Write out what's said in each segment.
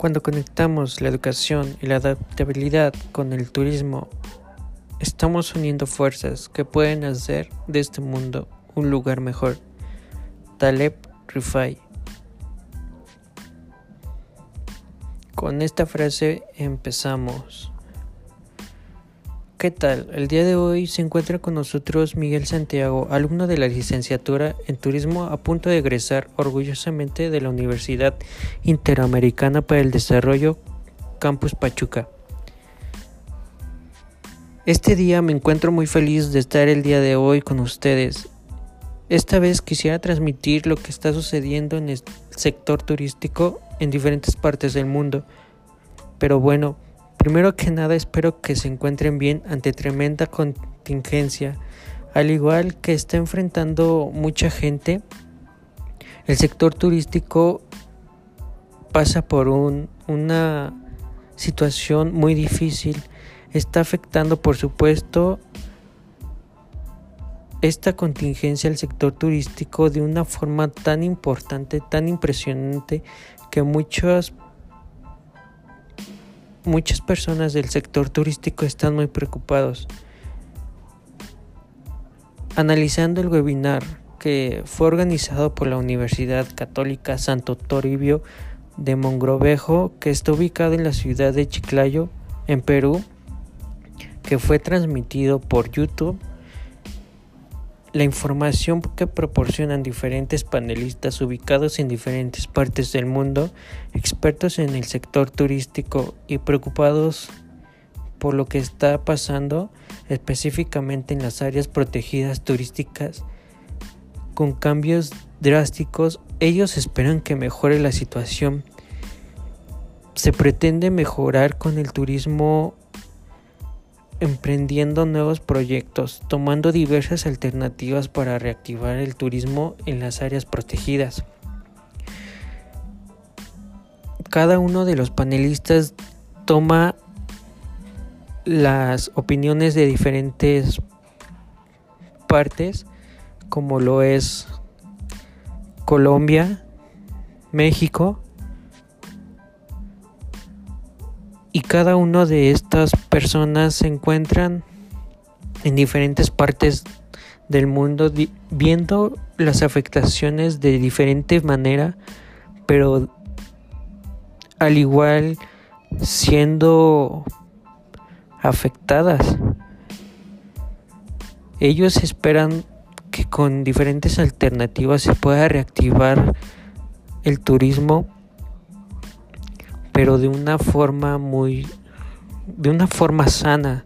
Cuando conectamos la educación y la adaptabilidad con el turismo, estamos uniendo fuerzas que pueden hacer de este mundo un lugar mejor. Taleb Rifai. Con esta frase empezamos. ¿Qué tal? El día de hoy se encuentra con nosotros Miguel Santiago, alumno de la licenciatura en turismo a punto de egresar orgullosamente de la Universidad Interamericana para el Desarrollo Campus Pachuca. Este día me encuentro muy feliz de estar el día de hoy con ustedes. Esta vez quisiera transmitir lo que está sucediendo en el sector turístico en diferentes partes del mundo. Pero bueno, Primero que nada espero que se encuentren bien ante tremenda contingencia, al igual que está enfrentando mucha gente. El sector turístico pasa por una situación muy difícil. Está afectando, por supuesto, esta contingencia al sector turístico de una forma tan importante, tan impresionante, que muchas muchas personas del sector turístico están muy preocupados. Analizando el webinar que fue organizado por la Universidad Católica Santo Toribio de Mongrovejo, que está ubicado en la ciudad de Chiclayo, en Perú, que fue transmitido por YouTube la información que proporcionan diferentes panelistas ubicados en diferentes partes del mundo, expertos en el sector turístico y preocupados por lo que está pasando específicamente en las áreas protegidas turísticas con cambios drásticos, ellos esperan que mejore la situación. Se pretende mejorar con el turismo emprendiendo nuevos proyectos, tomando diversas alternativas para reactivar el turismo en las áreas protegidas. Cada uno de los panelistas toma las opiniones de diferentes partes, como lo es Colombia, México, y cada una de estas personas se encuentran en diferentes partes del mundo viendo las afectaciones de diferente manera, pero al igual siendo afectadas. Ellos esperan que con diferentes alternativas se pueda reactivar el turismo pero de una forma muy, de una forma sana,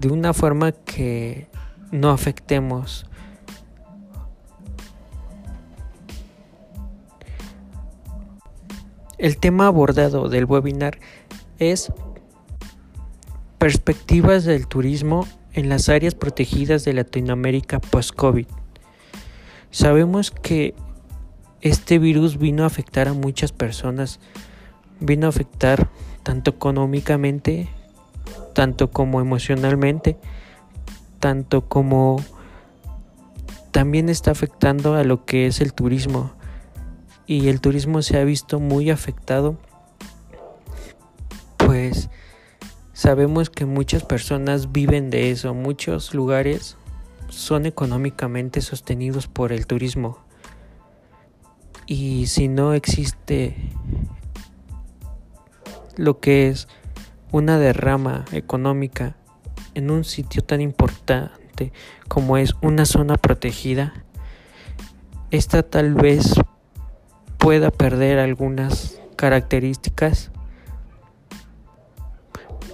de una forma que no afectemos. El tema abordado del webinar es perspectivas del turismo en las áreas protegidas de Latinoamérica post-COVID. Sabemos que este virus vino a afectar a muchas personas vino a afectar tanto económicamente, tanto como emocionalmente, tanto como también está afectando a lo que es el turismo. Y el turismo se ha visto muy afectado, pues sabemos que muchas personas viven de eso, muchos lugares son económicamente sostenidos por el turismo. Y si no existe lo que es una derrama económica en un sitio tan importante como es una zona protegida, esta tal vez pueda perder algunas características,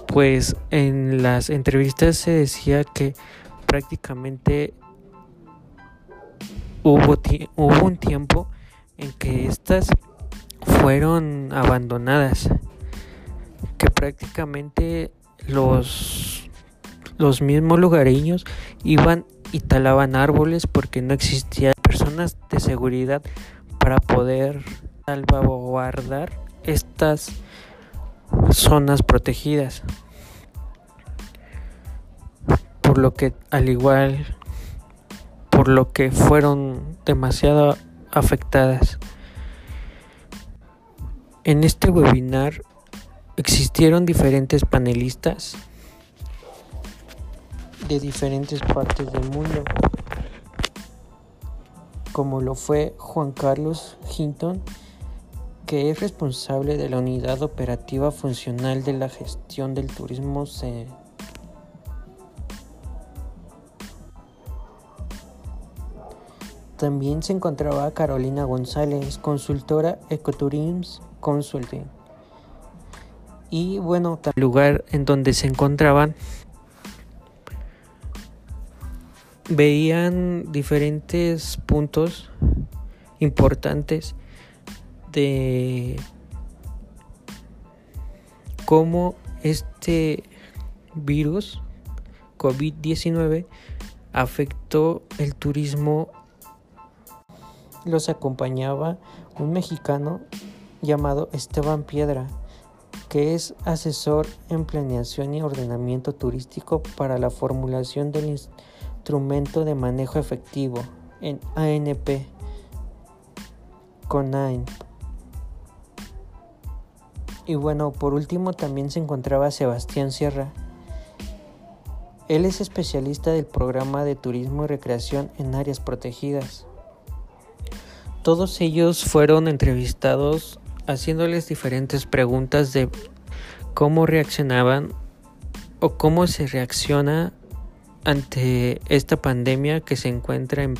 pues en las entrevistas se decía que prácticamente hubo, hubo un tiempo en que estas fueron abandonadas que prácticamente los, los mismos lugareños iban y talaban árboles porque no existían personas de seguridad para poder salvaguardar estas zonas protegidas. Por lo que al igual por lo que fueron demasiado afectadas. En este webinar existieron diferentes panelistas de diferentes partes del mundo, como lo fue Juan Carlos Hinton, que es responsable de la unidad operativa funcional de la gestión del turismo. También se encontraba Carolina González, consultora Ecotourism Consulting. Y bueno, el lugar en donde se encontraban veían diferentes puntos importantes de cómo este virus COVID-19 afectó el turismo. Los acompañaba un mexicano llamado Esteban Piedra, que es asesor en planeación y ordenamiento turístico para la formulación del instrumento de manejo efectivo en ANP con Y bueno, por último también se encontraba Sebastián Sierra. Él es especialista del programa de turismo y recreación en áreas protegidas. Todos ellos fueron entrevistados haciéndoles diferentes preguntas de cómo reaccionaban o cómo se reacciona ante esta pandemia que se encuentra en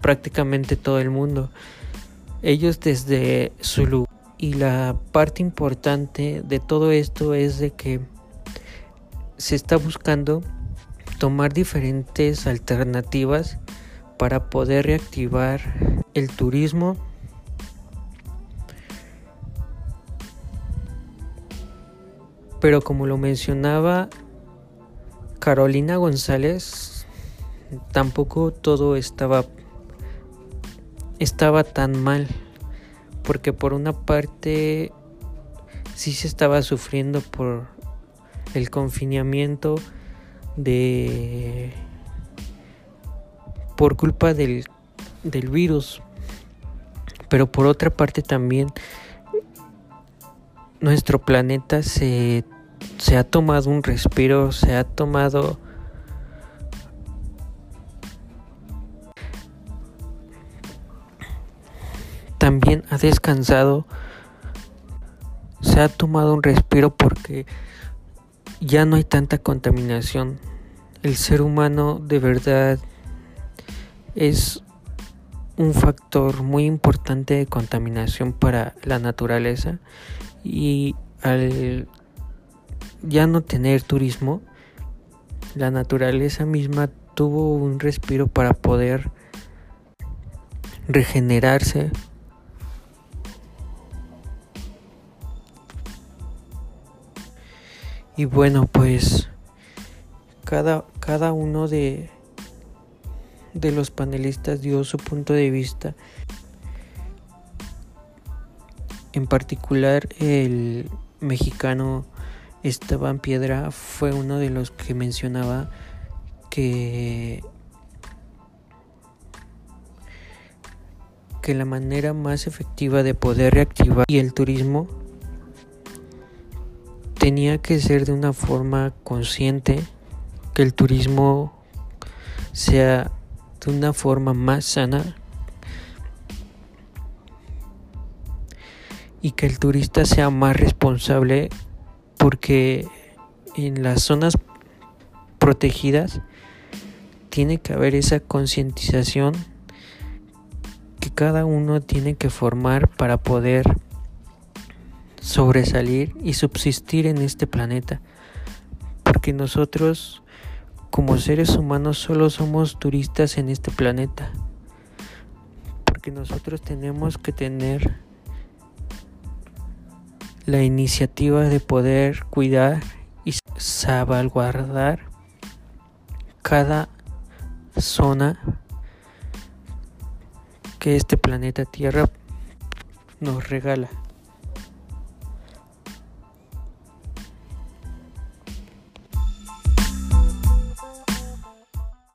prácticamente todo el mundo. Ellos desde su lugar y la parte importante de todo esto es de que se está buscando tomar diferentes alternativas para poder reactivar el turismo pero como lo mencionaba Carolina González, tampoco todo estaba estaba tan mal, porque por una parte sí se estaba sufriendo por el confinamiento de por culpa del, del virus, pero por otra parte también nuestro planeta se se ha tomado un respiro, se ha tomado también ha descansado, se ha tomado un respiro porque ya no hay tanta contaminación. El ser humano de verdad es un factor muy importante de contaminación para la naturaleza y al ya no tener turismo, la naturaleza misma tuvo un respiro para poder regenerarse. Y bueno, pues cada, cada uno de, de los panelistas dio su punto de vista. En particular el mexicano Esteban Piedra fue uno de los que mencionaba que que la manera más efectiva de poder reactivar y el turismo tenía que ser de una forma consciente, que el turismo sea de una forma más sana y que el turista sea más responsable porque en las zonas protegidas tiene que haber esa concientización que cada uno tiene que formar para poder sobresalir y subsistir en este planeta. Porque nosotros como seres humanos solo somos turistas en este planeta. Porque nosotros tenemos que tener la iniciativa de poder cuidar y salvaguardar cada zona que este planeta Tierra nos regala.